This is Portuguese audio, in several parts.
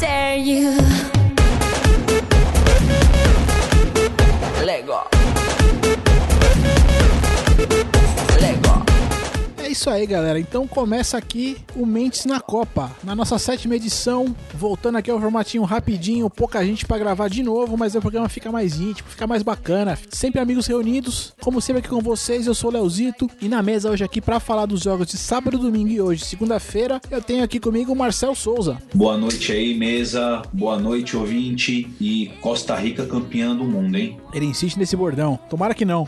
dare you. Isso aí, galera. Então começa aqui o Mentes na Copa. Na nossa sétima edição, voltando aqui ao formatinho rapidinho, pouca gente pra gravar de novo, mas o programa fica mais íntimo, fica mais bacana. Sempre amigos reunidos. Como sempre aqui com vocês, eu sou o Leozito. E na mesa hoje aqui pra falar dos jogos de sábado, domingo e hoje, segunda-feira, eu tenho aqui comigo o Marcel Souza. Boa noite aí, mesa. Boa noite, ouvinte. E Costa Rica campeã do mundo, hein? Ele insiste nesse bordão. Tomara que não.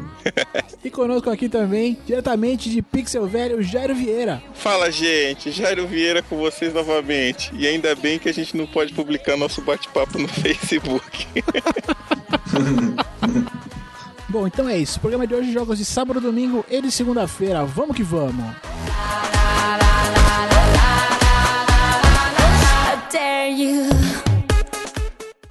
e conosco aqui também, diretamente de Pixel Velho, Jairo Vieira. Fala, gente. Jairo Vieira com vocês novamente. E ainda bem que a gente não pode publicar nosso bate-papo no Facebook. Bom, então é isso. O programa de hoje, jogos de sábado, domingo e de segunda-feira. Vamos que vamos.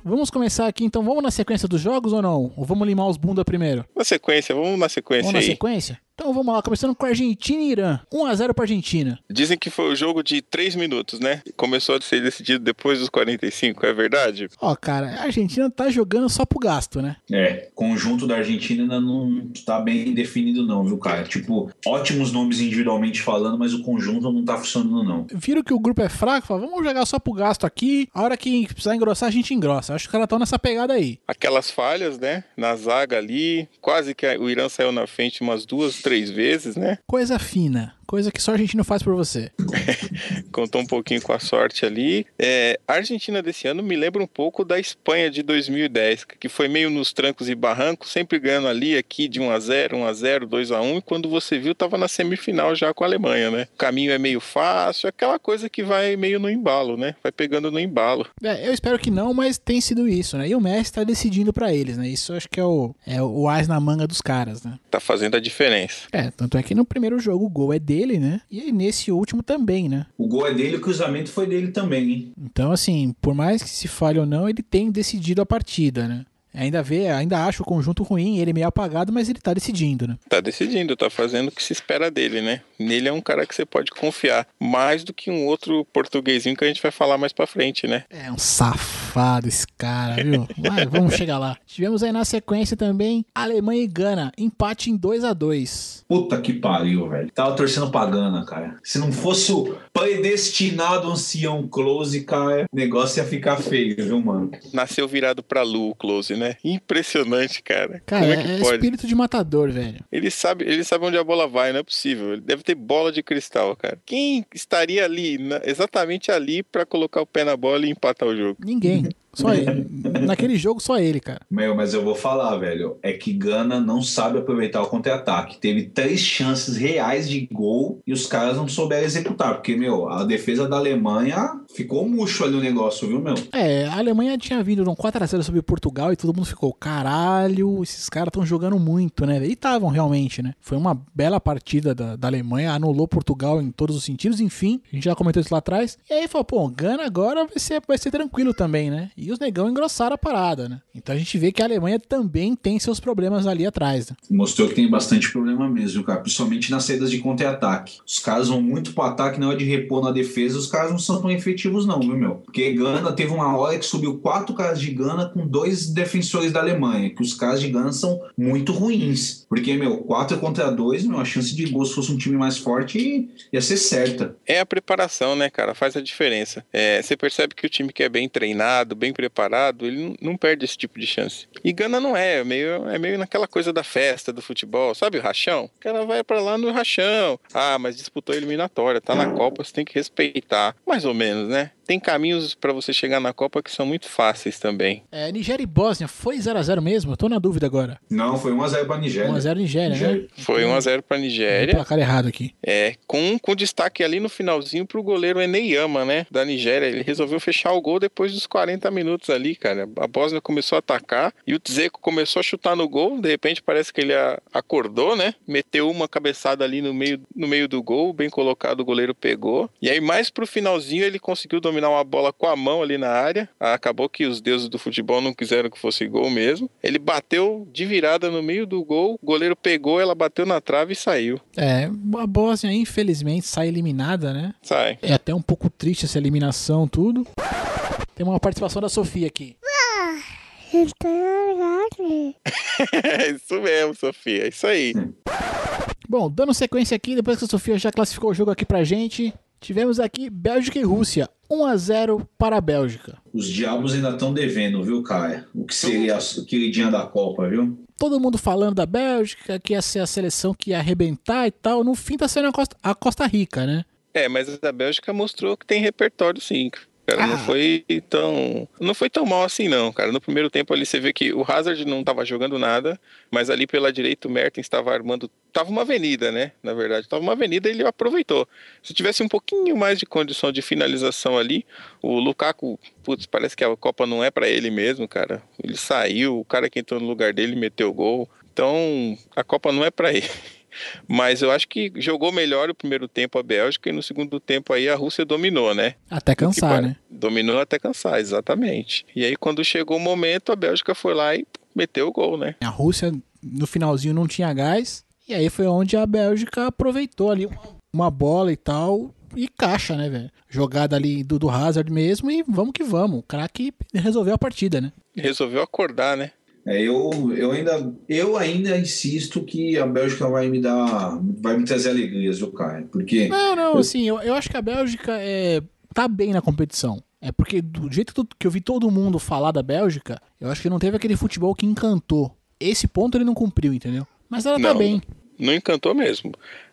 Vamos começar aqui, então. Vamos na sequência dos jogos ou não? Ou vamos limar os bunda primeiro? Na sequência, vamos na sequência Vamos na aí. sequência? Então vamos lá, começando com Argentina e Irã. 1x0 pra Argentina. Dizem que foi o jogo de 3 minutos, né? Começou a ser decidido depois dos 45, é verdade? Ó, cara, a Argentina tá jogando só pro gasto, né? É, conjunto da Argentina ainda não tá bem definido, não, viu, cara? Tipo, ótimos nomes individualmente falando, mas o conjunto não tá funcionando, não. Viram que o grupo é fraco, fala, vamos jogar só pro gasto aqui. A hora que precisar engrossar, a gente engrossa. Acho que os caras estão nessa pegada aí. Aquelas falhas, né? Na zaga ali, quase que o Irã saiu na frente umas duas, três vezes, né? Coisa fina. Coisa que só a gente não faz por você. Contou um pouquinho com a sorte ali. É, a Argentina desse ano me lembra um pouco da Espanha de 2010, que foi meio nos trancos e barrancos, sempre ganhando ali, aqui de 1x0, 1x0, 2x1, e quando você viu, tava na semifinal já com a Alemanha, né? O caminho é meio fácil, aquela coisa que vai meio no embalo, né? Vai pegando no embalo. É, eu espero que não, mas tem sido isso, né? E o Messi tá decidindo pra eles, né? Isso acho que é o, é o as na manga dos caras, né? Tá fazendo a diferença. É, tanto é que no primeiro jogo o gol é dele, né? E aí nesse último também, né? O gol é dele, o cruzamento foi dele também, hein? Então, assim, por mais que se falhe ou não, ele tem decidido a partida, né? Ainda vê, ainda acha o conjunto ruim, ele é meio apagado, mas ele tá decidindo, né? Tá decidindo, tá fazendo o que se espera dele, né? Nele é um cara que você pode confiar, mais do que um outro portuguesinho que a gente vai falar mais pra frente, né? É um safado esse cara, viu? Mas vamos chegar lá. Tivemos aí na sequência também Alemanha e Gana, empate em 2 a 2 Puta que pariu, velho. Tava torcendo pra Gana, cara. Se não fosse o predestinado ancião close, cara, o negócio ia ficar feio, viu, mano? Nasceu virado pra Lu, o Close, né? Impressionante, cara. Cara, Como é, é que pode? espírito de matador, velho. Ele sabe, ele sabe onde a bola vai, não é possível. Ele deve ter bola de cristal, cara. Quem estaria ali, na- exatamente ali, pra colocar o pé na bola e empatar o jogo? Ninguém. Só ele. Naquele jogo, só ele, cara. Meu, mas eu vou falar, velho. É que Gana não sabe aproveitar o contra-ataque. Teve três chances reais de gol e os caras não souberam executar. Porque, meu, a defesa da Alemanha ficou murcho ali o negócio, viu, meu? É, a Alemanha tinha vindo num 4x0 sobre Portugal e todo mundo ficou, caralho, esses caras estão jogando muito, né? E estavam realmente, né? Foi uma bela partida da, da Alemanha, anulou Portugal em todos os sentidos, enfim, a gente já comentou isso lá atrás. E aí falou, pô, Gana agora vai ser, vai ser tranquilo também, né? E os negão engrossaram a parada, né? Então a gente vê que a Alemanha também tem seus problemas ali atrás, né? Mostrou que tem bastante problema mesmo, cara. Principalmente nas saídas de contra-ataque. Os caras vão muito pro ataque na hora de repor na defesa. Os caras não são tão efetivos, não, viu, meu? Porque Gana teve uma hora que subiu quatro caras de Gana com dois defensores da Alemanha. Que os caras de Gana são muito ruins. Porque, meu, quatro contra dois, meu, a chance de gol se fosse um time mais forte ia ser certa. É a preparação, né, cara? Faz a diferença. É, você percebe que o time que é bem treinado, bem preparado, ele não, perde esse tipo de chance. E Gana não é, é meio, é meio naquela coisa da festa, do futebol, sabe o rachão? O cara vai pra lá no rachão. Ah, mas disputou a eliminatória, tá na Copa, você tem que respeitar. Mais ou menos, né? Tem caminhos pra você chegar na Copa que são muito fáceis também. É, Nigéria e Bósnia, foi 0x0 mesmo? Eu tô na dúvida agora. Não, foi 1x0 pra Nigéria. 1x0 Nigéria, né? Nigéria. Foi 1x0 pra Nigéria. placar errado aqui. É, com, com destaque ali no finalzinho pro goleiro Eneyama, né? Da Nigéria. Ele resolveu fechar o gol depois dos 40 minutos ali, cara. A Bósnia começou a atacar e o Dzeko começou a chutar no gol. De repente parece que ele acordou, né? Meteu uma cabeçada ali no meio, no meio do gol, bem colocado, o goleiro pegou. E aí, mais pro finalzinho, ele conseguiu dominar dominar uma bola com a mão ali na área. Acabou que os deuses do futebol não quiseram que fosse gol mesmo. Ele bateu de virada no meio do gol, o goleiro pegou, ela bateu na trave e saiu. É, a Bósnia, infelizmente, sai eliminada, né? Sai. É até um pouco triste essa eliminação, tudo. Tem uma participação da Sofia aqui. É isso mesmo, Sofia. É isso aí. Bom, dando sequência aqui, depois que a Sofia já classificou o jogo aqui pra gente, tivemos aqui Bélgica e Rússia. 1 a 0 para a Bélgica. Os diabos ainda estão devendo, viu, Caia? O que seria a queridinha da Copa, viu? Todo mundo falando da Bélgica, que ia ser a seleção que ia arrebentar e tal. No fim tá sendo a Costa, a Costa Rica, né? É, mas a Bélgica mostrou que tem repertório sim. Cara, não Ah. foi tão. Não foi tão mal assim, não, cara. No primeiro tempo ali você vê que o Hazard não tava jogando nada, mas ali pela direita o Mertens estava armando. Tava uma avenida, né? Na verdade, tava uma avenida e ele aproveitou. Se tivesse um pouquinho mais de condição de finalização ali, o Lukaku, putz, parece que a Copa não é pra ele mesmo, cara. Ele saiu, o cara que entrou no lugar dele meteu gol. Então, a Copa não é pra ele. Mas eu acho que jogou melhor o primeiro tempo a Bélgica e no segundo tempo aí a Rússia dominou, né? Até Que cansar, pare- né? Dominou até cansar, exatamente. E aí quando chegou o momento, a Bélgica foi lá e meteu o gol, né? A Rússia, no finalzinho, não tinha gás. E aí foi onde a Bélgica aproveitou ali uma, uma bola e tal. E caixa, né, velho? Jogada ali do, do Hazard mesmo e vamos que vamos. O craque resolveu a partida, né? Resolveu acordar, né? É, eu, eu, ainda, eu ainda insisto que a Bélgica vai me dar. vai me trazer alegrias, viu, Caio? Porque. Não, não, assim, eu, eu acho que a Bélgica é, tá bem na competição. É porque do jeito que eu- que eu vi todo mundo falar da Bélgica, eu acho que não teve aquele futebol que encantou. Esse ponto ele não cumpriu, entendeu? Mas ela tá Não. bem. Não encantou mesmo.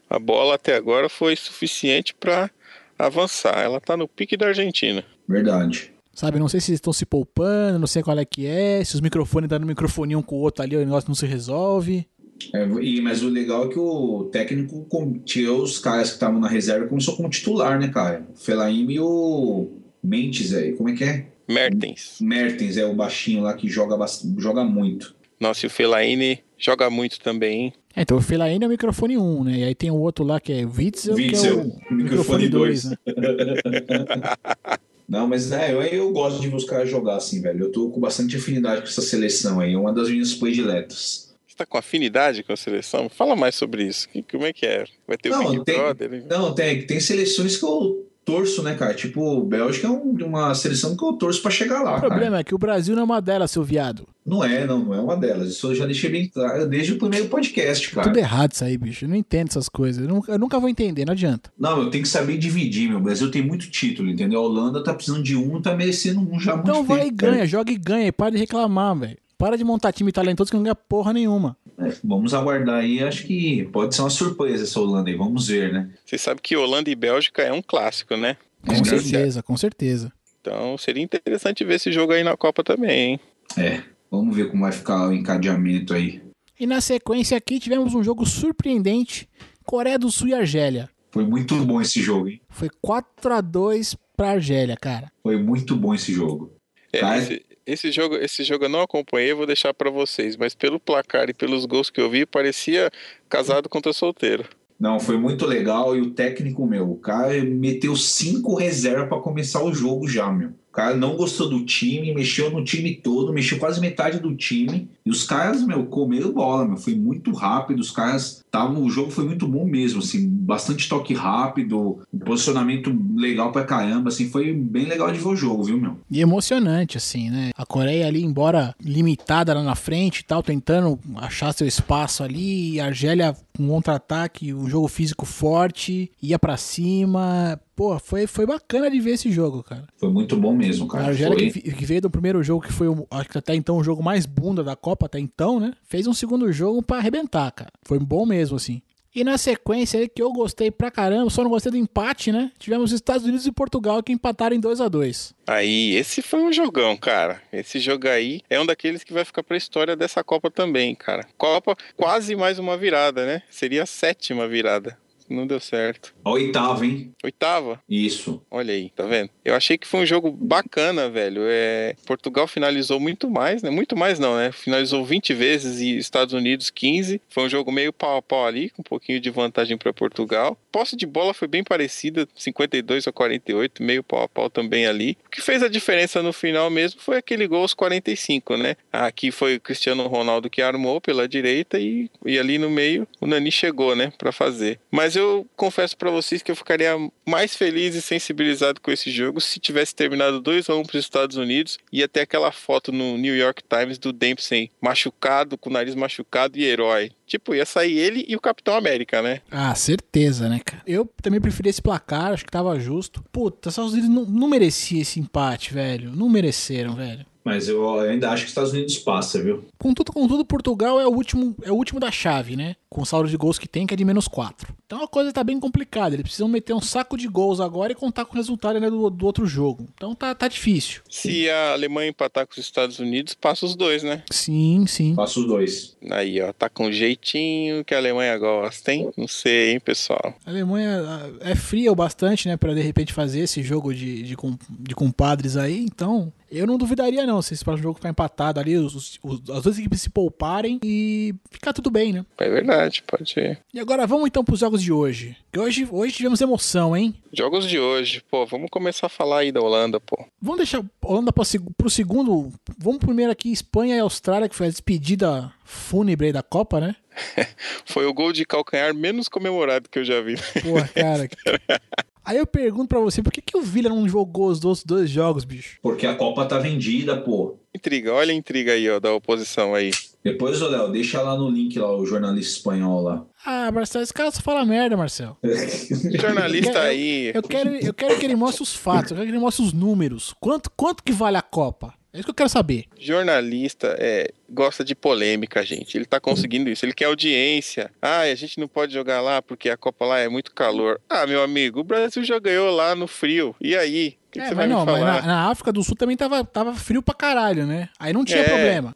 A bola até agora foi suficiente pra avançar. Ela tá no pique da Argentina. Verdade. Sabe, não sei se eles estão se poupando, não sei qual é que é, se os microfones dando microfone um com o outro ali, o negócio não se resolve. É, e, mas o legal é que o técnico tirou os caras que estavam na reserva e começou como titular, né, Caio? O Felaim e o Mentes aí. Como é que é? Mertens. Mertens é o baixinho lá que joga, joga muito. Nossa, e o Fellaini joga muito também, hein? É, então o Fellaini é o microfone 1, né? E aí tem o outro lá que é o Witzel, que é Witzel, o microfone microfone 2, dois. né? Não, mas é, eu, eu gosto de caras jogar assim, velho. Eu tô com bastante afinidade com essa seleção aí. É uma das minhas prediletas. Você tá com afinidade com a seleção? Fala mais sobre isso. Que- Como é que é? Vai ter o Não, Big tem- Brother? hein? Não, tem, tem seleções que eu torço, né, cara? Tipo, Bélgica é um- uma seleção que eu torço pra chegar lá, O cara. problema é que o Brasil não é uma delas, seu viado. Não é, não, não é uma delas. Isso eu já deixei bem claro desde o primeiro podcast, cara. Tudo errado isso aí, bicho. Eu não entendo essas coisas. Eu nunca, eu nunca vou entender, não adianta. Não, eu tenho que saber dividir, meu. O Brasil tem muito título, entendeu? A Holanda tá precisando de um, tá merecendo um já há muito Então vai e tempo, ganha, joga e ganha. E para de reclamar, velho. Para de montar time talentoso que não ganha porra nenhuma. É, vamos aguardar aí. Acho que pode ser uma surpresa essa Holanda aí. Vamos ver, né? Você sabe que Holanda e Bélgica é um clássico, né? Com É, certeza, com certeza. Então seria interessante ver esse jogo aí na Copa também, hein? É. Vamos ver como vai ficar o encadeamento aí. E na sequência aqui tivemos um jogo surpreendente: Coreia do Sul e Argélia. Foi muito bom esse jogo, hein? Foi 4 a 2 pra Argélia, cara. Foi muito bom esse jogo. É, Cara. esse, esse jogo, esse jogo eu não acompanhei, vou deixar pra vocês, mas pelo placar e pelos gols que eu vi, parecia casado contra solteiro. Não, foi muito legal. E o técnico, meu, o cara meteu cinco reservas pra começar o jogo já, meu. O cara não gostou do time, mexeu no time todo, mexeu quase metade do time. E os caras, meu, comeram bola, meu. Foi muito rápido. Os caras estavam. O jogo foi muito bom mesmo, assim. Bastante toque rápido, um posicionamento legal pra caramba, assim. Foi bem legal de ver o jogo, viu, meu? E emocionante, assim, né? A Coreia ali, embora limitada lá na frente e tal, tentando achar seu espaço ali. E a Argélia com um contra-ataque, o jogo físico forte, ia pra cima. Pô, foi, foi bacana de ver esse jogo, cara. Foi muito bom mesmo, A cara. Argélia Foi... que, que veio do primeiro jogo, que foi, o, acho que até então o jogo mais bunda da Copa até então, né? Fez um segundo jogo pra arrebentar, cara. Foi bom mesmo, assim. E na sequência que eu gostei pra caramba, só não gostei do empate, né? Tivemos Estados Unidos e Portugal que empataram em 2 a 2 Aí, esse foi um jogão, cara. Esse jogo aí é um daqueles que vai ficar pra história dessa Copa também, cara. Copa quase mais uma virada, né? Seria a sétima virada. Não deu certo. A oitava, hein? Oitava? Isso. Olha aí, tá vendo? Eu achei que foi um jogo bacana, velho. É, Portugal finalizou muito mais, né? Muito mais não, né? Finalizou 20 vezes e Estados Unidos 15. Foi um jogo meio pau a pau ali, com um pouquinho de vantagem para Portugal. Posse de bola foi bem parecida, 52 a 48, meio pau a pau também ali. O que fez a diferença no final mesmo foi aquele gol aos 45, né? Aqui foi o Cristiano Ronaldo que armou pela direita e, e ali no meio o Nani chegou, né, para fazer. Mas eu confesso para vocês que eu ficaria mais feliz e sensibilizado com esse jogo se tivesse terminado 2 a 1 para os Estados Unidos e até aquela foto no New York Times do Dempsey machucado, com o nariz machucado e herói. Tipo, ia sair ele e o Capitão América, né? Ah, certeza, né, cara? Eu também preferi esse placar, acho que tava justo. Puta, os Estados Unidos não, não merecia esse empate, velho. Não mereceram, velho. Mas eu ainda acho que os Estados Unidos passa, viu? Contudo, contudo, Portugal é o último, é o último da chave, né? Com o saldo de gols que tem, que é de menos 4. Então a coisa tá bem complicada. Eles precisam meter um saco de gols agora e contar com o resultado né, do, do outro jogo. Então tá, tá difícil. Se a Alemanha empatar com os Estados Unidos, passa os dois, né? Sim, sim. Passa os dois. Aí, ó, tá com um jeitinho que a Alemanha gosta, hein? Não sei, hein, pessoal. A Alemanha ah, é fria o bastante, né? Pra de repente fazer esse jogo de, de, de compadres aí. Então eu não duvidaria, não, se esse próximo jogo ficar empatado ali, os, os- as duas equipes se pouparem e ficar tudo bem, né? É verdade, pode ser. E agora vamos então pros jogos de hoje. Que hoje, hoje tivemos emoção, hein? Jogos de hoje, pô, vamos começar a falar aí da Holanda, pô. Vamos deixar a Holanda pro, seg- pro segundo. Vamos primeiro aqui, Espanha e Austrália, que foi a despedida fúnebre aí da Copa, né? Foi o gol de calcanhar menos comemorado que eu já vi. Porra, cara. Aí eu pergunto pra você, por que, que o Villa não jogou os outros dois jogos, bicho? Porque a Copa tá vendida, pô. Intriga, olha a intriga aí, ó, da oposição aí. Depois, ô Léo, deixa lá no link lá o jornalista espanhol lá. Ah, Marcelo, esse cara só fala merda, Marcelo. Jornalista Eu quero- aí. Eu quero, eu quero que ele mostre os fatos, eu quero que ele mostre os números. Quanto, quanto que vale a Copa? É isso que eu quero saber. Jornalista é, gosta de polêmica, gente. Ele tá conseguindo isso. Ele quer audiência. Ah, a gente não pode jogar lá porque a Copa lá é muito calor. Ah, meu amigo, o Brasil já ganhou lá no frio. E aí? O que, que É, você vai mas não, me mas falar? na, na África do Sul também tava, tava frio pra caralho, né? Aí não tinha É. problema.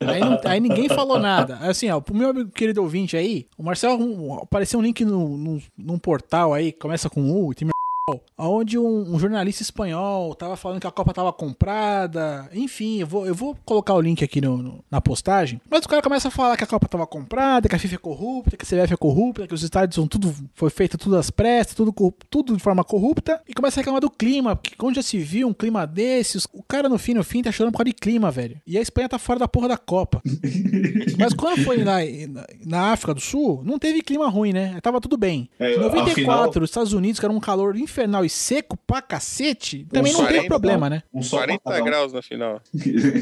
Não. Aí, não- aí ninguém falou nada. Assim, ó, pro meu amigo querido ouvinte aí, o Marcelo apareceu um link no, no- num portal aí, que começa com U, tem onde um, um jornalista espanhol tava falando que a Copa tava comprada. Enfim, eu vou, eu vou colocar o link aqui no, no- na postagem. Mas o cara começa a falar que a Copa tava comprada, que a FIFA é corrupta, que a CBF é corrupta, que os estádios são tudo. Foi feito tudo às pressas, tudo, tudo de forma corrupta. E começa a reclamar do clima, porque onde já se viu um clima desses, o cara no fim, no fim, tá chorando por causa de clima, velho. E a Espanha tá fora da porra da Copa. Mas quando foi na, na, África do Sul, não teve clima ruim, né? Tava tudo bem. É, Em 94, afinal- os Estados Unidos, que era um calor infernal seco pra cacete, também não 40, teve problema, né? Um só pra 40 cada um. graus na final.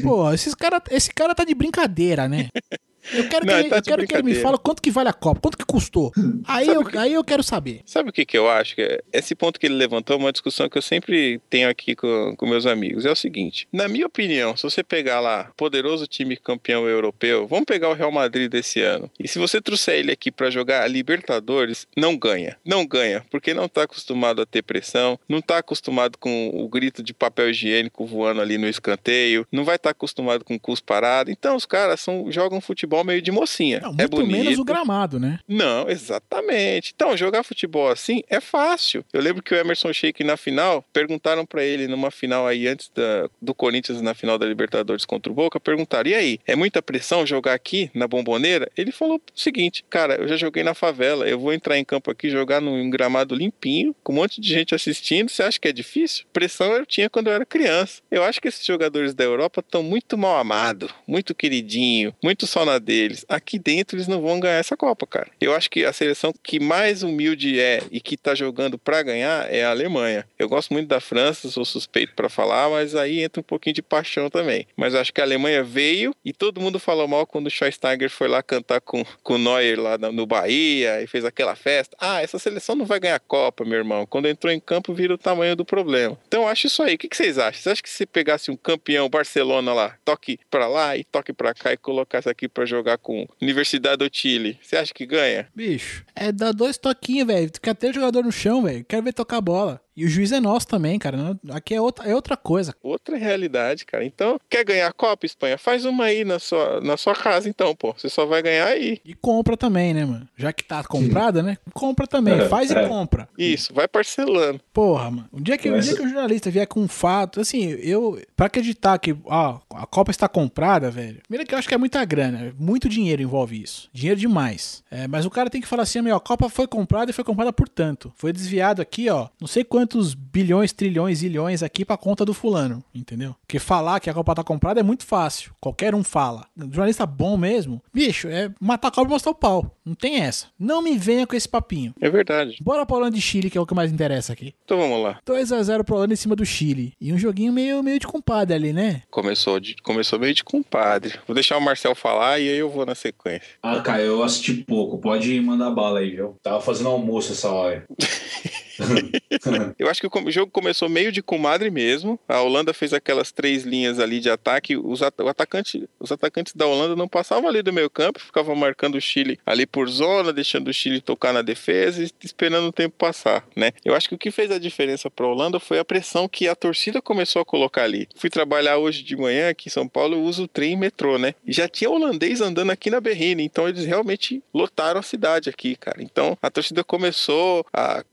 Pô, esses cara, esse cara tá de brincadeira, né? Eu quero, Não, que, ele tá eu quero que ele me fale quanto que vale a Copa, quanto que custou. Aí eu, aí eu quero saber. Sabe o que, que eu acho? Que é- esse ponto que ele levantou é uma discussão que eu sempre tenho aqui com, com meus amigos. É o seguinte: na minha opinião, se você pegar lá poderoso time campeão europeu, vamos pegar o Real Madrid desse ano. E se você trouxer ele aqui pra jogar a Libertadores, não ganha. Não ganha, porque não tá acostumado a ter pressão, não tá acostumado com o grito de papel higiênico voando ali no escanteio, não vai estar acostumado com cus parado. Então os caras são, jogam futebol meio de mocinha. Não, é muito bonito. menos o gramado, né? Não, exatamente. Então, jogar futebol assim é fácil. Eu lembro que o Emerson Sheik na final, perguntaram pra ele numa final aí antes da- do Corinthians na final da Libertadores contra o Boca, perguntaram: "E aí, é muita pressão jogar aqui na Bomboneira?" Ele falou o seguinte: "Cara, eu já joguei na favela, eu vou entrar em campo aqui jogar num gramado limpinho, com um monte de gente assistindo. Você acha que é difícil? Pressão eu tinha quando eu era criança. Eu acho que esses jogadores da Europa estão muito mal amados, muito queridinho, muito só na deles. Aqui dentro eles não vão ganhar essa Copa, cara. Eu acho que a seleção que mais humilde é e que tá jogando pra ganhar é a Alemanha. Eu gosto muito da França, sou suspeito pra falar, mas aí entra um pouquinho de paixão também. Mas acho que a Alemanha veio e todo mundo falou mal quando o Schweinsteiger foi lá cantar com, com o Neuer lá no Bahia e fez aquela festa. Ah, essa seleção não vai ganhar Copa, meu irmão. Quando entrou em campo, vira o tamanho do problema. Então acho isso aí. O que, vocês acham? Vocês acham que se pegasse um campeão Barcelona lá, toque pra lá e toque pra cá e colocasse aqui pra jogar com Universidade do Chile, você acha que ganha? Bicho, é dar dois toquinhos, velho. Quer ter jogador no chão, velho. Quero ver tocar bola. E o juiz é nosso também, cara. Não- Aqui é outra, é outra coisa. Outra realidade, cara. Então, quer ganhar a Copa, Espanha? Faz uma aí na sua, na sua casa, então, pô. Você só vai ganhar aí. E compra também, né, mano? Já que tá comprada, né? Compra também. É, Faz e é. compra. Isso, vai parcelando. Porra, mano. Um dia que, um Mas- dia que o jornalista vier com um fato, assim, eu. Pra acreditar que ó, a Copa está comprada, velho. Primeiro que eu acho que é muita grana. Muito dinheiro envolve isso. Dinheiro demais. É, mas o cara tem que falar assim, meu, a Copa foi comprada e foi comprada por tanto. Foi desviado aqui, ó. Não sei quantos bilhões, trilhões, ilhões aqui pra conta do fulano. Entendeu? Porque falar que a Copa tá comprada é muito fácil. Qualquer um fala. Um jornalista bom mesmo, bicho, é matar a Copa e mostrar o pau. Não tem essa. Não me venha com esse papinho. É verdade. Bora pra Holanda e Chile, que é o que mais interessa aqui. Então vamos lá. 2x0 pro Holanda em cima do Chile. E um joguinho meio, meio de compadre ali, né? Começou, de, começou meio de compadre. Vou deixar o Marcel falar e aí eu vou na sequência. Ah, cara, eu assisti pouco. Pode mandar bala aí, viu? Tava fazendo almoço essa hora. Eu acho que o jogo começou meio de comadre mesmo. A Holanda fez aquelas três linhas ali de ataque. Os, at- atacante, os atacantes da Holanda não passavam ali do meio campo, ficavam marcando o Chile ali por zona, deixando o Chile tocar na defesa e esperando o tempo passar, né? Eu acho que o que fez a diferença para a Holanda foi a pressão que a torcida começou a colocar ali. Fui trabalhar hoje de manhã aqui em São Paulo, eu uso trem e metrô, né? E já tinha holandês andando aqui na Berrine, então eles realmente lotaram a cidade aqui, cara. Então a torcida começou a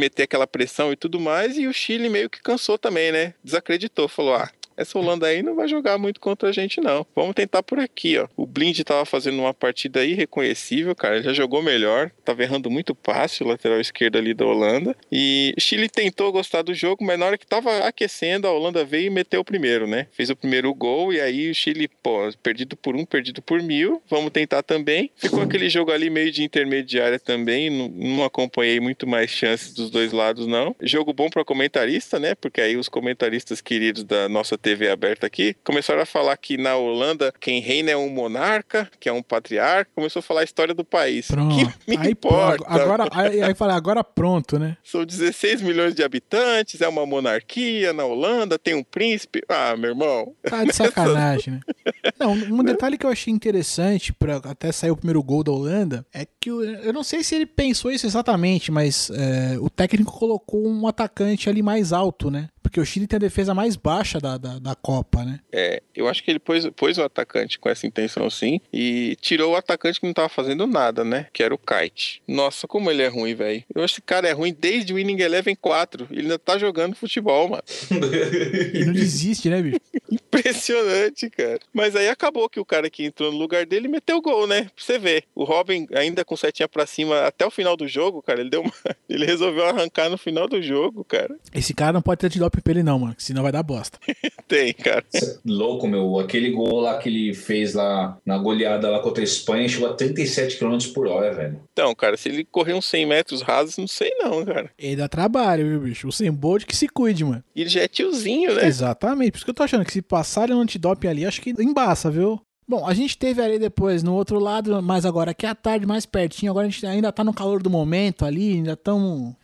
meter aquela pressão e tudo mais, e o Chile meio que cansou também, né? Desacreditou, falou: ah. Essa Holanda aí não vai jogar muito contra a gente, não. Vamos tentar por aqui, ó. O Blind tava fazendo uma partida aí reconhecível, cara. Ele já jogou melhor. Tava errando muito passe, o lateral esquerdo ali da Holanda. E Chile tentou gostar do jogo, mas na hora que tava aquecendo, a Holanda veio e meteu o primeiro, né? Fez o primeiro gol e aí o Chile, pô, perdido por um, perdido por mil. Vamos tentar também. Ficou aquele jogo ali meio de intermediária também. Não, não acompanhei muito mais chances dos dois lados, não. Jogo bom para comentarista, né? Porque aí os comentaristas queridos da nossa TV aberta aqui começaram a falar que na Holanda quem reina é um monarca, que é um patriarca. Começou a falar a história do país. Pronto. Que me aí, importa? Agora, aí, aí fala, agora pronto, né? São 16 milhões de habitantes, é uma monarquia na Holanda, tem um príncipe. Ah, meu irmão. Tá de sacanagem, né? Não, um detalhe que eu achei interessante para até sair o primeiro gol da Holanda é que o- eu não sei se ele pensou isso exatamente, mas é, o técnico colocou um atacante ali mais alto, né? Porque o Chile tem a defesa mais baixa da, da, da Copa, né? É, eu acho que ele pôs, pôs o atacante com essa intenção sim e tirou o atacante que não tava fazendo nada, né? Que era o Kite. Nossa, como ele é ruim, velho. Eu acho que esse cara é ruim desde o Winning Eleven 4. Ele ainda tá jogando futebol, mano. Ele não desiste, né, bicho? Impressionante, cara. Mas aí acabou que o cara que entrou no lugar dele meteu o gol, né? Pra você ver. O Robin, ainda com setinha pra cima até o final do jogo, cara, ele deu uma... Ele resolveu arrancar no final do jogo, cara. Esse cara não pode ter antidoping pra ele, não, mano, que senão vai dar bosta. Tem, cara. Louco, meu. Aquele gol lá que ele fez lá na goleada lá contra a Espanha chegou a 37 km por hora, velho. Então, cara, se ele correr uns 100 metros rasos, não sei não, cara. Ele dá trabalho, viu, bicho? O Sem Bolt que se cuide, mano. E ele já é tiozinho, né? Exatamente, por isso que eu tô achando que se passarem um antidoping ali, acho que embaça, viu? Bom, a gente teve ali depois no outro lado, mas agora aqui à tarde, mais pertinho, agora a gente ainda tá no calor do momento ali, ainda estamos.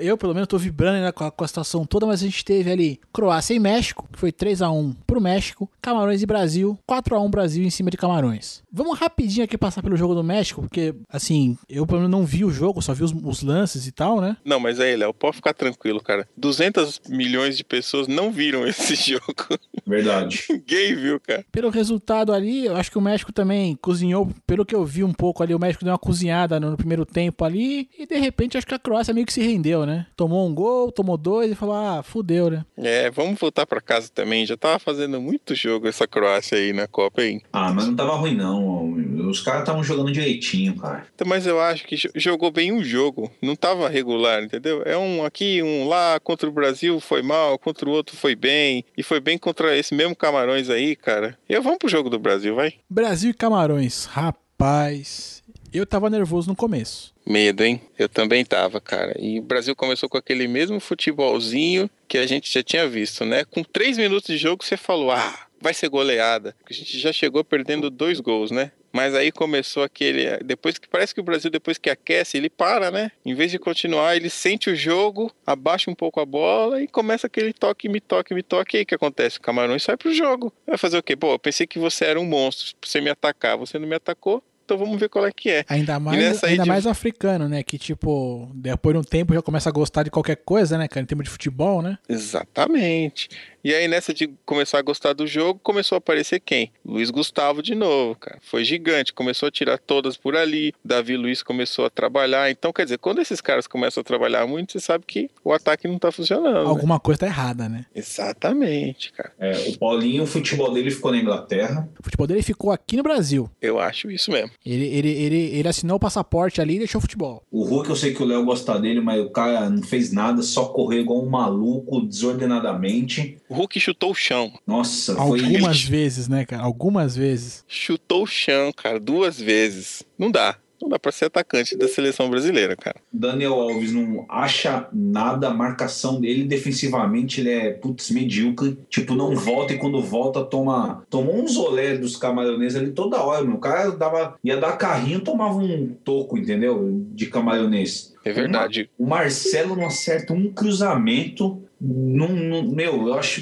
eu, pelo menos, tô vibrando ainda com a, com a situação toda, mas a gente teve ali Croácia e México, que foi 3x1 pro México, Camarões e Brasil, 4x1 Brasil em cima de Camarões. Vamos rapidinho aqui passar pelo jogo do México, porque, assim, eu pelo menos não vi o jogo, só vi os, os lances e tal, né? Não, mas aí, Léo, pode ficar tranquilo, cara. 200 milhões de pessoas não viram esse jogo. Verdade. Ninguém viu, cara. Pelo resultado ali, eu acho que o México também cozinhou, pelo que eu vi um pouco ali, o México deu uma cozinhada no, no primeiro tempo ali, e de repente acho que a Croácia meio que se rendeu, né? Tomou um gol, tomou dois e falou, ah, fudeu, né? É, vamos voltar pra casa também. Já tava fazendo muito jogo essa Croácia aí na Copa, hein? Ah, mas não tava ruim, não. Os caras estavam jogando direitinho, cara. Então, Mas eu acho que jo- jogou bem um jogo. Não tava regular, entendeu? É um aqui, um lá. Contra o Brasil foi mal, contra o outro foi bem. E foi bem contra esse mesmo Camarões aí, cara. E eu, vamos pro jogo do Brasil, vai. Brasil e Camarões, rapaz, eu tava nervoso no começo. Medo, hein? Eu também tava, cara. E o Brasil começou com aquele mesmo futebolzinho que a gente já tinha visto, né? Com três minutos de jogo, você falou, ah, vai ser goleada. Porque a gente já chegou perdendo dois gols, né? Mas aí começou aquele. Depois que parece que o Brasil, depois que aquece, ele para, né? Em vez de continuar, ele sente o jogo, abaixa um pouco a bola e começa aquele toque, me toque, me toque. E aí o que acontece? O Camarões sai pro jogo. Vai fazer o quê? Pô, eu pensei que você era um monstro pra você me atacar. Você não me atacou. então vamos ver qual é que é. Ainda mais, ainda de- mais africano, né? Que, tipo, depois de um tempo já começa a gostar de qualquer coisa, né, cara? Em termos de futebol, né? Exatamente. E aí, nessa de começar a gostar do jogo, começou a aparecer quem? Luiz Gustavo de novo, cara. Foi gigante, começou a tirar todas por ali. Davi Luiz começou a trabalhar. Então, quer dizer, quando esses caras começam a trabalhar muito, você sabe que o ataque não tá funcionando. né? Alguma coisa tá errada, né? Exatamente, cara. É, o Paulinho, o futebol dele ficou na Inglaterra. O futebol dele ficou aqui no Brasil. Eu acho isso mesmo. Ele, ele, ele, ele assinou o passaporte ali e deixou o futebol. O Hulk, eu sei que o Léo gosta dele, mas o cara não fez nada, só correu igual um maluco, desordenadamente. O Hulk chutou o chão. Nossa, foi. Algumas vezes, né, cara? Algumas vezes. Chutou o chão, cara, duas vezes. Não dá. Não dá pra ser atacante da seleção brasileira, cara. Daniel Alves não acha nada, a marcação dele defensivamente ele é putz, medíocre, tipo não volta e quando volta toma tomou uns olé dos camarões ali toda hora, meu. O cara dava ia dar carrinho, tomava um toco, entendeu? De camarões. É verdade. O Marcelo não acerta um cruzamento. Não, não- meu, eu acho.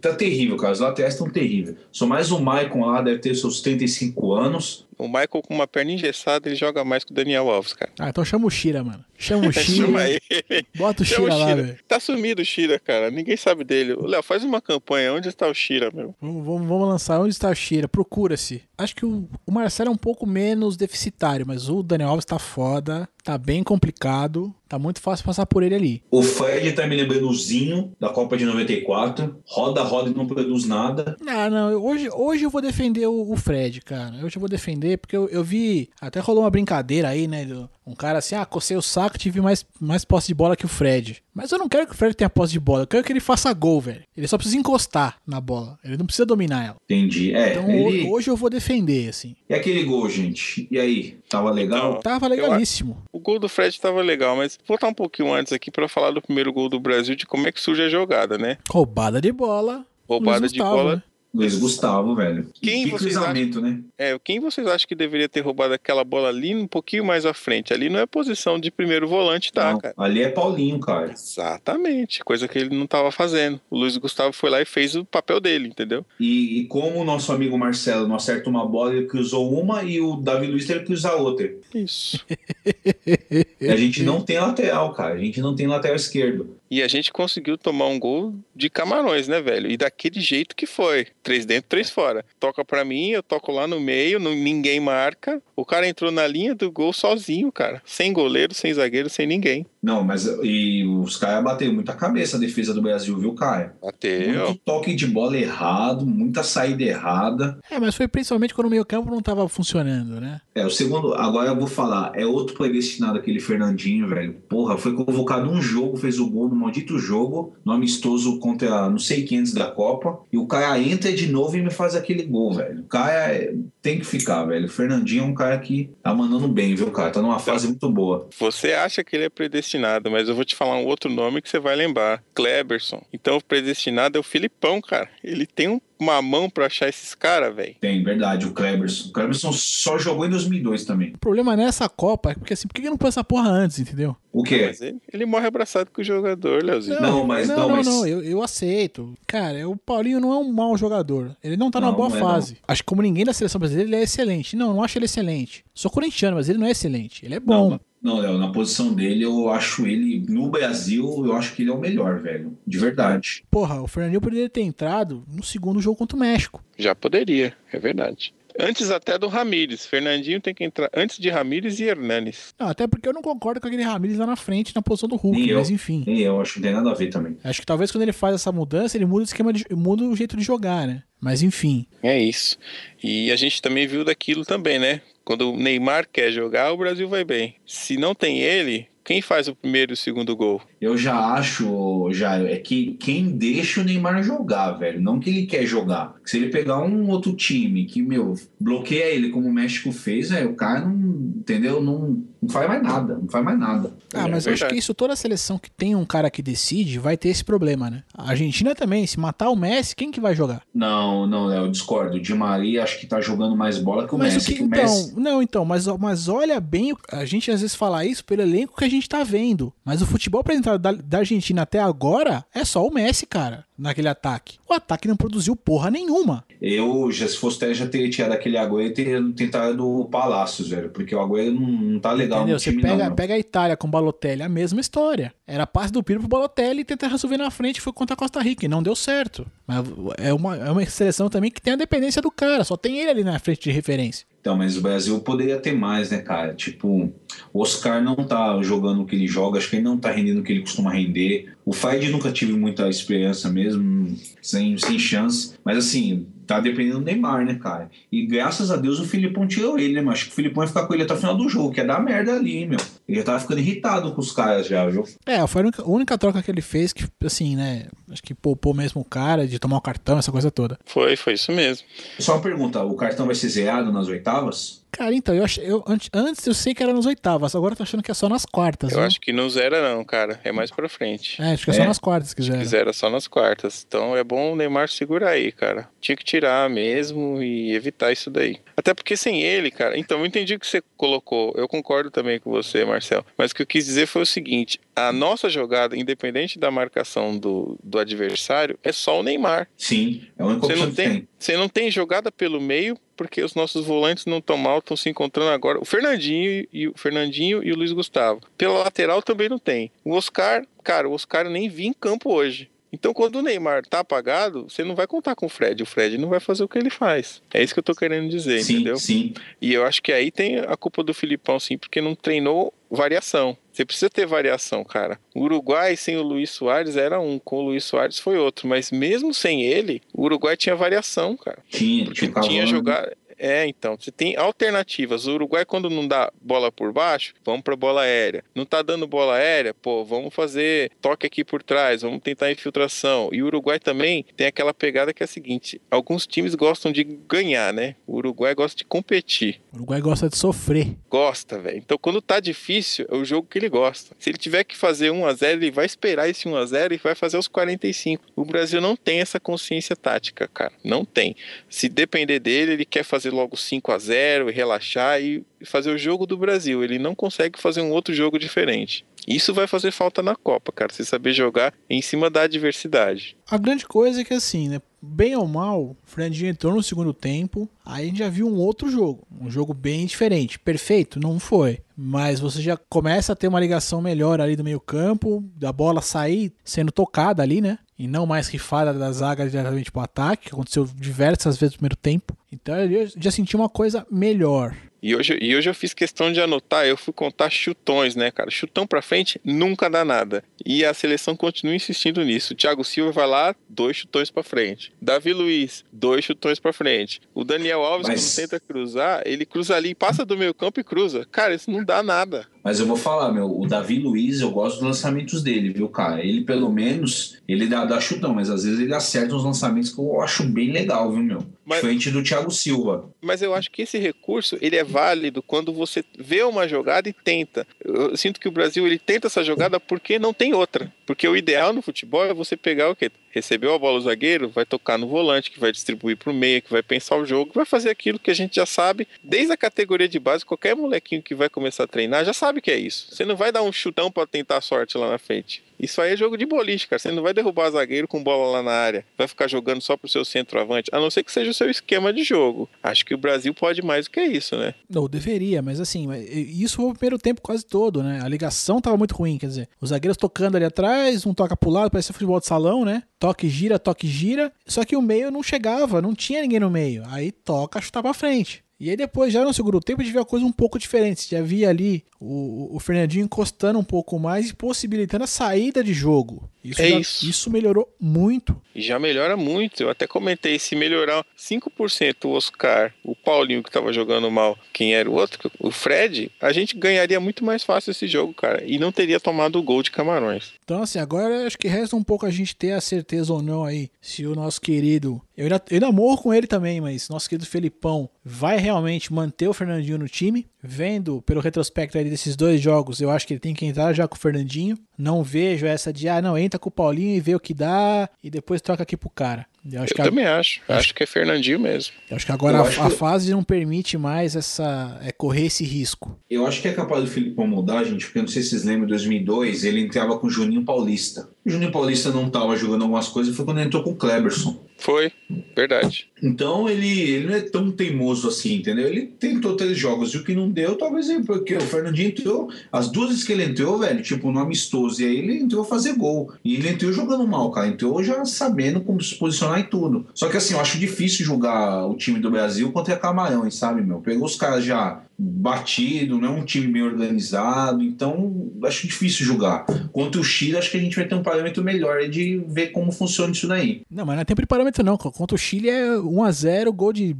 Tá terrível, cara. Os laterais estão terríveis. Só mais o Maicon lá, deve ter seus 35 anos. O Michael com uma perna engessada, ele joga mais que o Daniel Alves, cara. Ah, então chama o Shira, mano. Chama o Shira. Chama ele. Bota o Chama Shira o lá, Shira. velho. Tá sumido o Shira, cara. Ninguém sabe dele. Léo, faz uma campanha. Onde está o Shira, meu? Vamos, vamos, vamos lançar. Onde está o Shira? Procura-se. Acho que o, o Marcelo é um pouco menos deficitário, mas o Daniel Alves tá foda. Tá bem complicado. Tá muito fácil passar por ele ali. O Fred tá me lembrando o Zinho da Copa de 94. Roda, roda e não produz nada. Ah, não. Hoje, hoje eu vou defender o, o Fred, cara. Hoje eu vou defender, porque eu, eu vi. Até rolou uma brincadeira aí, né? do- Um cara assim, ah, cocei o saco, tive mais, mais posse de bola que o Fred. Mas eu não quero que o Fred tenha posse de bola. Eu quero que ele faça gol, velho. Ele só precisa encostar na bola. Ele não precisa dominar ela. Entendi. É, Então ele. ho- hoje eu vou defender, assim. E aquele gol, gente? E aí? Tava legal? Então, Tava legalíssimo. O gol do Fred tava legal, mas vou voltar um pouquinho antes aqui pra falar do primeiro gol do Brasil, de como é que surge a jogada, né? Roubada de bola. Roubada de bola. né? Luiz Gustavo, velho. Quem que vocês cruzamento, né? É, quem vocês acham que deveria ter roubado aquela bola ali um pouquinho mais à frente? Ali não é posição de primeiro volante, tá, Não, cara? ali é Paulinho, cara. Exatamente, coisa que ele não tava fazendo. O Luiz Gustavo foi lá e fez o papel dele, entendeu? E, e como o nosso amigo Marcelo não acerta uma bola, ele cruzou uma e o Davi Luiz teve que cruzar outra. Isso. A gente não tem lateral, cara. A gente não tem lateral esquerdo. E a gente conseguiu tomar um gol de camarões, né, velho? E daquele jeito que foi. Três dentro, três fora. Toca pra mim, eu toco lá no meio, não- ninguém marca. O cara entrou na linha do gol sozinho, cara. Sem goleiro, sem zagueiro, sem ninguém. Não, mas e os caras bateram muita cabeça a defesa do Brasil, viu, cara? Bateu. Muito toque de bola errado, muita saída errada. É, mas foi principalmente quando o meio campo não tava funcionando, né? É, o segundo, agora eu vou falar, é outro predestinado aquele Fernandinho, velho. Porra, foi convocado um jogo, fez o gol no maldito jogo, no amistoso contra não sei quem antes da Copa, e o cara entra de novo e me faz aquele gol, velho. O cara é- tem que ficar, velho. O Fernandinho é um cara que tá mandando bem, viu, cara? Tá numa fase muito boa. Você acha que ele é predestinado, mas eu vou te falar um outro nome que você vai lembrar. Kleberson. Então o predestinado é o Filipão, cara. Ele tem um- uma mão pra achar esses caras, velho. Tem, verdade, o Kleberson. O Kleberson só jogou em 2002 também. O problema nessa Copa é porque assim, por que que não pôs essa porra antes, entendeu? O quê? Mas ele, ele morre abraçado com o jogador, Leozinho. Não, mas- não, não, não, mas- não, eu, eu aceito. Cara, o Paulinho não é um mau jogador. Ele não tá numa Não, boa não é, fase. Acho que como ninguém da seleção brasileira, ele é excelente. Não, não acho ele excelente. Sou corintiano, mas ele não é excelente. Ele é bom. Não, Léo, na posição dele, eu acho ele, no Brasil, eu acho que ele é o melhor, velho. De verdade. Porra, o Fernandinho poderia ter entrado no segundo jogo contra o México. Já poderia, é verdade. Antes até do Ramires. Fernandinho tem que entrar antes de Ramires e Hernanes. Não, até porque eu não concordo com aquele Ramires lá na frente, na posição do Hulk, Nem eu. mas enfim. Nem eu acho que não tem nada a ver também. Acho que talvez quando ele faz essa mudança, ele muda o esquema, de, muda o jeito de jogar, né? Mas enfim. É isso. E a gente também viu daquilo também, né? Quando o Neymar quer jogar, o Brasil vai bem. Se não tem ele, quem faz o primeiro e o segundo gol? Eu já acho, já é que quem deixa o Neymar jogar, velho, não que ele quer jogar. Se ele pegar um outro time que, meu, bloqueia ele como o México fez, é, o cara não, entendeu? Não, não faz mais nada, não faz mais nada. Ah, É mas eu acho verdade. que isso, toda seleção que tem um cara que decide, vai ter esse problema, né? A Argentina também, se matar o Messi, quem que vai jogar? Não, não, Léo, eu discordo. O Di Maria acho que tá jogando mais bola que o mas Messi. o que, o então, Messi- não, então, mas, mas olha bem, a gente às vezes fala isso pelo elenco que a gente tá vendo, mas o futebol apresentado da, da Argentina até agora é só o Messi, cara. naquele ataque. O ataque não produziu porra nenhuma. Eu, já, se fosse até, já teria tirado aquele Agüero e teria tentado o Palácios, velho. Porque o Agüero não, não tá legal Entendeu? no Você time, pega, não. pega a Itália com o Balotelli, a mesma história. Era passe do Pirlo pro Balotelli e tentar resolver na frente, foi contra a Costa Rica e não deu certo. Mas é uma, é uma seleção também que tem a dependência do cara, só tem ele ali na frente de referência. Então, mas o Brasil poderia ter mais, né, cara? Tipo, o Oscar não tá jogando o que ele joga, acho que ele não tá rendendo o que ele costuma render. O Fred nunca tive muita experiência mesmo, sem, sem chance. Mas assim, tá dependendo do Neymar, né, cara? E graças a Deus o Filipão tirou ele, né, mas acho que o Filipão vai ficar com ele até o final do jogo, que é dar merda ali, hein, meu. Ele já tava ficando irritado com os caras já, viu? É, foi a única, a única troca que ele fez que, assim, né, acho que poupou mesmo o cara de tomar o cartão, essa coisa toda. Foi, foi isso mesmo. Só uma pergunta, o cartão vai ser zerado nas oitavas? Cara, então, eu, achei, eu antes, antes eu sei que era nas oitavas, agora eu tô achando que é só nas quartas. Eu viu? acho que não zera não, cara. É mais pra frente. É, acho que é, só É? nas quartas, se quiser. Se zera só nas quartas. Então é bom o Neymar segurar aí, cara. Tinha que tirar mesmo e evitar isso daí. Até porque sem ele, cara. Então, eu entendi o que você colocou. Eu concordo também com você, Marcel. Mas o que eu quis dizer foi o seguinte: a nossa jogada, independente da marcação do, do adversário, é só o Neymar. Sim, é a única Você não que tem. tem, você não tem jogada pelo meio, porque os nossos volantes não estão mal, estão se encontrando agora. O Fernandinho e o Fernandinho e o Luiz Gustavo. Pela lateral também não tem. O Oscar, cara, o Oscar nem vi em campo hoje. Então, quando o Neymar tá apagado, você não vai contar com o Fred. O Fred não vai fazer o que ele faz. É isso que eu tô querendo dizer, Sim, entendeu? sim. E eu acho que aí tem a culpa do Filipão, sim, porque não treinou variação. Você precisa ter variação, cara. O Uruguai sem o Luiz Soares era um, com o Luiz Soares foi outro. Mas mesmo sem ele, o Uruguai tinha variação, cara. Tinha, tinha o tinha Cavani. É, então, você tem alternativas. O Uruguai, quando não dá bola por baixo, vamos pra bola aérea. Não tá dando bola aérea, pô, vamos fazer toque aqui por trás, vamos tentar infiltração. E o Uruguai também tem aquela pegada que é a seguinte: alguns times gostam de ganhar, né? O Uruguai gosta de competir. O Uruguai gosta de sofrer. Gosta, velho. Então, quando tá difícil, é o jogo que ele gosta. Se ele tiver que fazer 1 a 0 ele vai esperar esse 1 a 0 e vai fazer os 45. O Brasil não tem essa consciência tática, cara. Não tem. Se depender dele, ele quer fazer logo 5 a 0 e relaxar e fazer o jogo do Brasil. Ele não consegue fazer um outro jogo diferente. Isso vai fazer falta na Copa, cara. Você saber jogar em cima da adversidade. A grande coisa é que assim, né? Bem ou mal, o Fernandinho entrou no segundo tempo, aí a gente já viu um outro jogo, um jogo bem diferente. Perfeito? Não foi. Mas você já começa a ter uma ligação melhor ali do meio campo, da bola sair sendo tocada ali, né? E não mais rifada da zaga diretamente pro ataque, que aconteceu diversas vezes no primeiro tempo. Então eu já senti uma coisa melhor. E hoje, e hoje eu fiz questão de anotar, eu fui contar chutões, né, cara? Chutão pra frente nunca dá nada. E a seleção continua insistindo nisso. O Thiago Silva vai lá, dois chutões pra frente. Davi Luiz, dois chutões pra frente. O Daniel Alves, Mas- quando tenta cruzar, ele cruza ali, passa do meio campo e cruza. Cara, isso não dá nada. Mas eu vou falar, meu, o Davi Luiz, eu gosto dos lançamentos dele, viu, cara? Ele, pelo menos, ele dá, dá chutão, mas às vezes ele acerta uns lançamentos que eu acho bem legal, viu, meu? Mas- Diferente do Thiago Silva. Mas eu acho que esse recurso, ele é válido quando você vê uma jogada e tenta. Eu sinto que o Brasil, ele tenta essa jogada porque não tem outra. Porque o ideal no futebol é você pegar o quê? Recebeu a bola o zagueiro, vai tocar no volante, que vai distribuir pro meio, que vai pensar o jogo, vai fazer aquilo que a gente já sabe. Desde a categoria de base, qualquer molequinho que vai começar a treinar já sabe que é isso. Você não vai dar um chutão pra tentar a sorte lá na frente. Isso aí é jogo de boliche, cara. Você não vai derrubar zagueiro com bola lá na área. Vai ficar jogando só pro seu centroavante. A não ser que seja o seu esquema de jogo. Acho que o Brasil pode mais do que isso, né? Ou deveria, mas assim, isso foi o primeiro tempo quase todo, né? A ligação tava muito ruim, quer dizer, os zagueiros tocando ali atrás, um toca pro lado, parecia futebol de salão, né? Toque gira, toque gira. Só que o meio não chegava, não tinha ninguém no meio. Aí toca, chutar pra frente. E aí depois, já no segundo tempo, a gente viu a coisa um pouco diferente. Já via ali o, o Fernandinho encostando um pouco mais e possibilitando a saída de jogo. Isso, É já- isso. isso melhorou muito. E já melhora muito. Eu até comentei, se melhorar 5% o Oscar, o Paulinho que tava jogando mal, quem era o outro, o Fred, a gente ganharia muito mais fácil esse jogo, cara. E não teria tomado o gol de Camarões. Então, assim, agora acho que resta um pouco a gente ter a certeza ou não aí se o nosso querido. Eu ainda, eu ainda morro com ele também, mas nosso querido Felipão vai realmente manter o Fernandinho no time. Vendo pelo retrospecto aí desses dois jogos, eu acho que ele tem que entrar já com o Fernandinho. Não vejo essa de, ah, não, entra com o Paulinho e vê o que dá e depois troca aqui pro cara. Eu acho Eu que, a- também acho. Acho que é Fernandinho mesmo. eu acho que agora a, acho a que- fase não permite mais essa é, correr esse risco. Eu acho que é capaz do Filipão mudar, gente, porque eu não sei se vocês lembram, em 2002, ele entrava com o Juninho Paulista. O Juninho Paulista não estava jogando algumas coisas, foi quando ele entrou com o Kleberson. Foi, verdade. Então ele, ele não é tão teimoso assim, entendeu? Ele tentou três jogos e o que não deu, talvez é porque o Fernandinho entrou, as duas vezes que ele entrou, velho, tipo, no amistoso, e aí ele entrou fazer gol. E ele entrou jogando mal, cara. Entrou já sabendo como se posicionar e tudo. Só que assim, eu acho difícil julgar o time do Brasil contra Camarões, sabe, meu? Pegou os caras já batido, não é um time bem organizado, então acho difícil julgar. Contra o Chile, acho que a gente vai ter um parâmetro melhor de ver como funciona isso daí. Não, mas não tem parâmetro não. Contra o Chile é 1x0, gol de,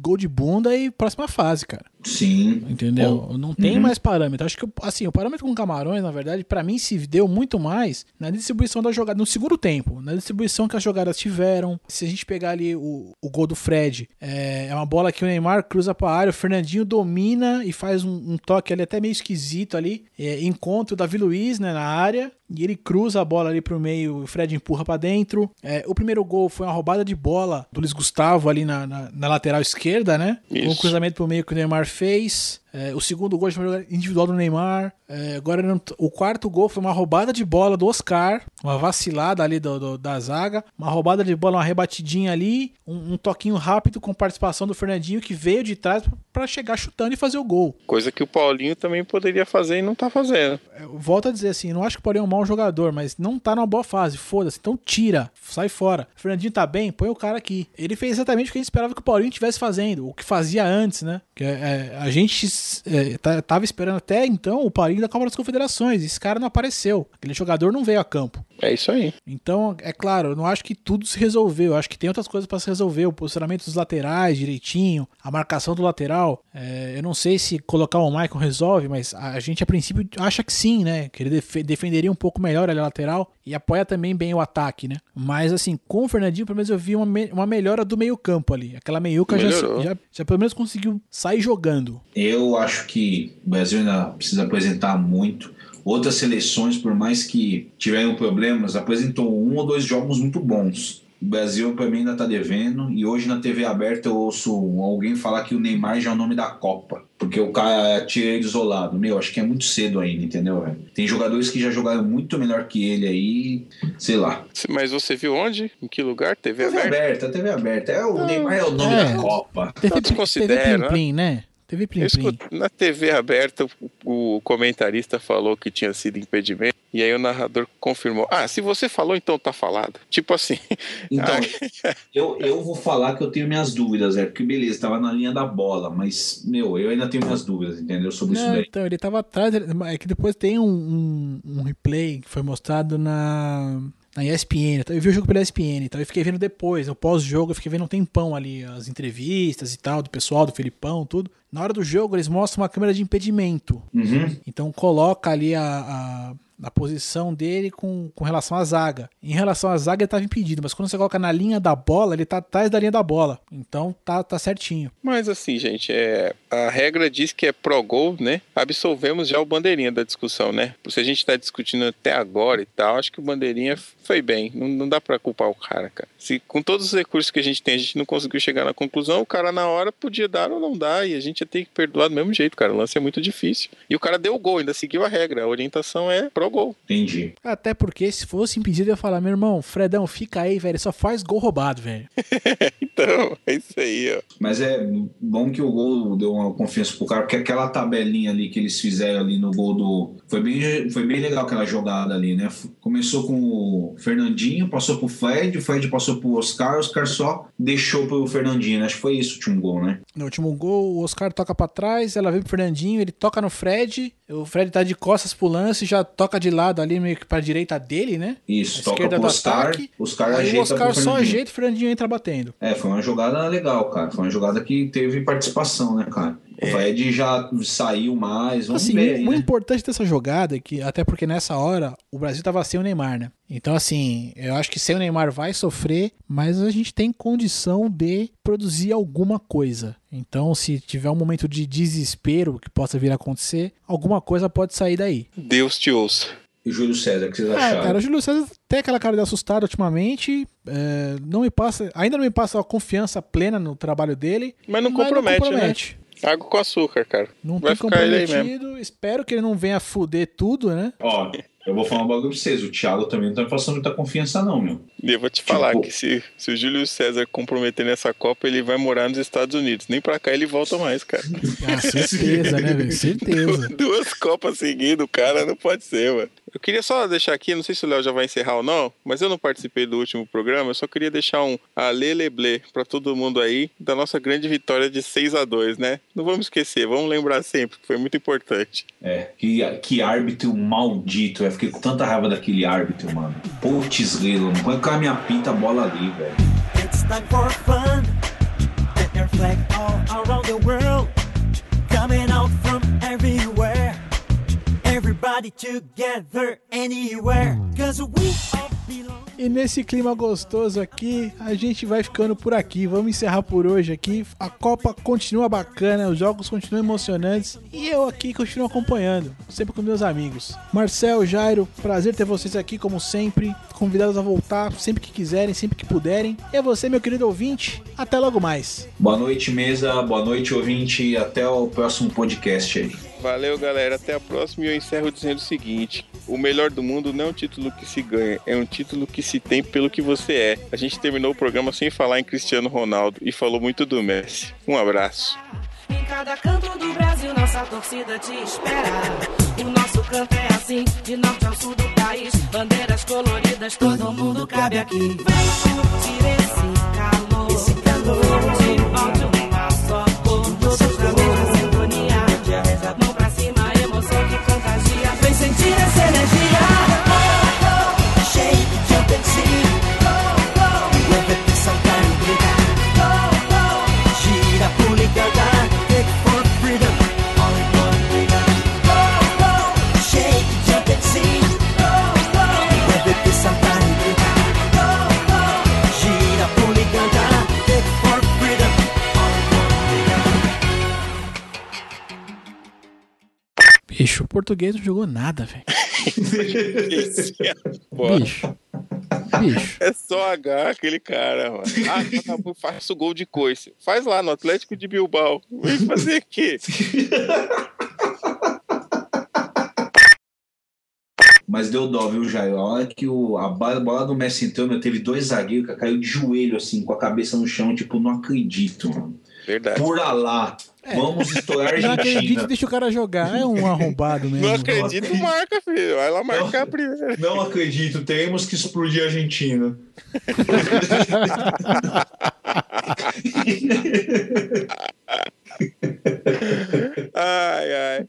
gol de bunda e próxima fase, cara. Sim. Entendeu? Não tem Uhum. mais parâmetro. Acho que, assim, o parâmetro com Camarões, na verdade, pra mim se deu muito mais na distribuição da jogada, no segundo tempo, na distribuição que as jogadas tiveram. Se a gente pegar ali o, o gol do Fred, é, é uma bola que o Neymar cruza pra área, o Fernandinho domina e faz um, um toque ali até meio esquisito ali, é, encontra o Davi Luiz, né, na área, e ele cruza a bola ali pro meio, o Fred empurra pra dentro. É, o primeiro gol foi uma roubada de bola do Luiz Gustavo ali na, na, na lateral esquerda, né? Isso. Um cruzamento pro meio que o Neymar fez. É, o segundo gol foi uma jogada individual do Neymar. É, agora não- o quarto gol foi uma roubada de bola do Oscar, uma vacilada ali do, do- da zaga, uma roubada de bola, uma rebatidinha ali, um, um toquinho rápido com participação do Fernandinho que veio de trás pra chegar chutando e fazer o gol. Coisa que o Paulinho também poderia fazer e não tá fazendo. Eu volto a dizer assim, não acho que o Paulinho é um mau jogador, mas não tá numa boa fase, foda-se, então tira, sai fora. O Fernandinho tá bem, põe o cara aqui. Ele fez exatamente o que a gente esperava que o Paulinho estivesse fazendo, o que fazia antes, né? Que é, é, a gente é, tá- esperando até então o Paulinho da Copa das Confederações, esse cara não apareceu, aquele jogador não veio a campo. É isso aí. Então, é claro, eu não acho que tudo se resolveu. Eu acho que tem outras coisas para se resolver. O posicionamento dos laterais direitinho, a marcação do lateral. É, eu não sei se colocar o Michael resolve, mas a gente a princípio acha que sim, né? Que ele def- defenderia um pouco melhor ali a lateral e apoia também bem o ataque, né? Mas assim, com o Fernandinho, pelo menos eu vi uma, me- uma melhora do meio-campo ali. Aquela meiuca já, já, já pelo menos conseguiu sair jogando. Eu acho que o Brasil ainda precisa apresentar muito. Outras seleções, por mais que tiveram problemas, apresentou um ou dois jogos muito bons. O Brasil, para mim, ainda tá devendo. E hoje na TV aberta eu ouço alguém falar que o Neymar já é o nome da Copa. Porque o cara tira ele isolado. Meu, acho que é muito cedo ainda, entendeu, velho? Tem jogadores que já jogaram muito melhor que ele aí. Sei lá. Mas você viu onde? Em que lugar? TV TV aberta? aberta, TV aberta. É, o Neymar é o nome é. da Copa. TV, Todos TV consideram, Plim Plim, né? TV Plim Plim. na TV aberta, o, comentarista falou que tinha sido impedimento. E aí o narrador confirmou. Ah, se você falou, então tá falado. Tipo assim. Então, eu, eu vou falar que eu tenho minhas dúvidas, é porque beleza, tava na linha da bola, mas, meu, eu ainda tenho minhas dúvidas, entendeu? Sobre isso Não, daí. então, ele tava atrás. É que depois tem um, um, um replay que foi mostrado na, na ESPN. Eu vi o jogo pela ESPN, então eu fiquei vendo depois, no pós-jogo, eu fiquei vendo um tempão ali, as entrevistas e tal, do pessoal, do Felipão, tudo. Na hora do jogo, eles mostram uma câmera de impedimento. Uhum. Então coloca ali a, a, a posição dele com, com relação à zaga. Em relação à zaga, ele estava impedido, mas quando você coloca na linha da bola, ele tá atrás da linha da bola. Então tá, tá certinho. Mas assim, gente, é, a regra diz que é pro-gol, né? Absolvemos já o bandeirinha da discussão, né? Se a gente tá discutindo até agora e tal, acho que o bandeirinha foi bem. Não, não dá pra culpar o cara, cara. Se com todos os recursos que a gente tem, a gente não conseguiu chegar na conclusão, o cara na hora podia dar ou não dar, e a gente ia ter que perdoar do mesmo jeito, cara. O lance é muito difícil. E o cara deu o gol, ainda seguiu a regra. A orientação é pro-gol. Entendi. Até porque se fosse impedido, eu ia falar, meu irmão, Fredão, fica aí, velho. Só faz gol roubado, velho. Então, é isso aí, ó. Mas é bom que o gol deu uma confiança pro cara, porque aquela tabelinha ali que eles fizeram ali no gol do. Foi bem, foi bem legal aquela jogada ali, né? Começou com o Fernandinho, passou pro Fred, o Fred passou pro Oscar, o Oscar só deixou pro Fernandinho, né? Acho que foi isso o último gol, né? No último gol, o Oscar toca pra trás, ela vem pro Fernandinho, ele toca no Fred, o Fred tá de costas pro lance, já toca de lado ali, meio que pra direita dele, né? Isso, A toca pro Oscar, ataque, Oscar Aí o Oscar só ajeita e o Fernandinho entra batendo. É, foi uma jogada legal, cara. Foi uma jogada que teve participação, né, cara? O Fred já saiu mais, vamos Assim, ver o, aí, o né? importante dessa jogada é que, até porque nessa hora, o Brasil tava sem o Neymar, né? Então, assim, eu acho que sem o Neymar vai sofrer, mas a gente tem condição de produzir alguma coisa. Então, se tiver um momento de desespero que possa vir a acontecer, alguma coisa pode sair daí. Deus te ouça. E o Júlio César, o que vocês Ah, acharam? cara, o Júlio César tem aquela cara de assustado ultimamente. é, não me passa, ainda não me passa a confiança plena no trabalho dele. Mas não compromete, né? Água com açúcar, cara. Não Vai tem ficar ele aí mesmo. comprometido. Espero que ele não venha fuder tudo, né? Ó, eu vou falar um bagulho pra vocês. O Thiago também não tá me passando muita confiança, não, meu. E eu vou te falar Tipo- que se, se o Júlio César comprometer nessa Copa, ele vai morar nos Estados Unidos. Nem pra cá ele volta mais, cara. Ah, certeza, né, velho? Certeza. Duas Copas seguidas, o cara não pode ser, mano. Eu queria só deixar aqui, não sei se o Léo já vai encerrar ou não, mas eu não participei do último programa, eu só queria deixar um aleleblé pra todo mundo aí da nossa grande vitória de 6 a 2 né? Não vamos esquecer, vamos lembrar sempre, que foi muito importante. É, que, que árbitro maldito. Eu fiquei com tanta raiva daquele árbitro, mano. Putz, grilo, não põe com a minha pinta a bola ali, velho. It's time for fun. Your flag all around the world. E nesse clima gostoso aqui, a gente vai ficando por aqui. Vamos encerrar por hoje aqui. A Copa continua bacana, os jogos continuam emocionantes e eu aqui continuo acompanhando, sempre com meus amigos. Marcel, Jairo, prazer ter vocês aqui como sempre. Convidados a voltar sempre que quiserem, sempre que puderem. E a você, meu querido ouvinte, até logo mais. Boa noite, mesa. Boa noite, ouvinte. E até o próximo podcast aí. Valeu, galera. Até a próxima. E eu encerro dizendo o seguinte: o melhor do mundo não é um título que se ganha, é um título que se tem pelo que você é. A gente terminou o programa sem falar em Cristiano Ronaldo e falou muito do Messi. Um abraço. Em cada canto do Brasil, nossa torcida te espera. O nosso canto é assim, de norte ao sul do país. Bandeiras coloridas, todo mundo cabe aqui. Vem curtir esse calor, esse calor. Português não jogou nada, velho. É. Bicho. Bicho. É só H aquele cara, mano. Ah, acabou, faz o gol de coice. Faz lá no Atlético de Bilbao. Vem fazer aqui. Mas deu dó, viu, Jair? A hora que o, a bola bola do Messi entrou, meu, teve dois zagueiros que caiu de joelho, assim, com a cabeça no chão, tipo, não acredito, mano. Verdade. Por lá. Vamos estourar a Não acredito, Argentina. deixa o cara jogar. É um arrombado mesmo. Não acredito, marca, filho. Vai lá marcar primeiro. Não acredito, teremos que explodir a Argentina. Ai, ai.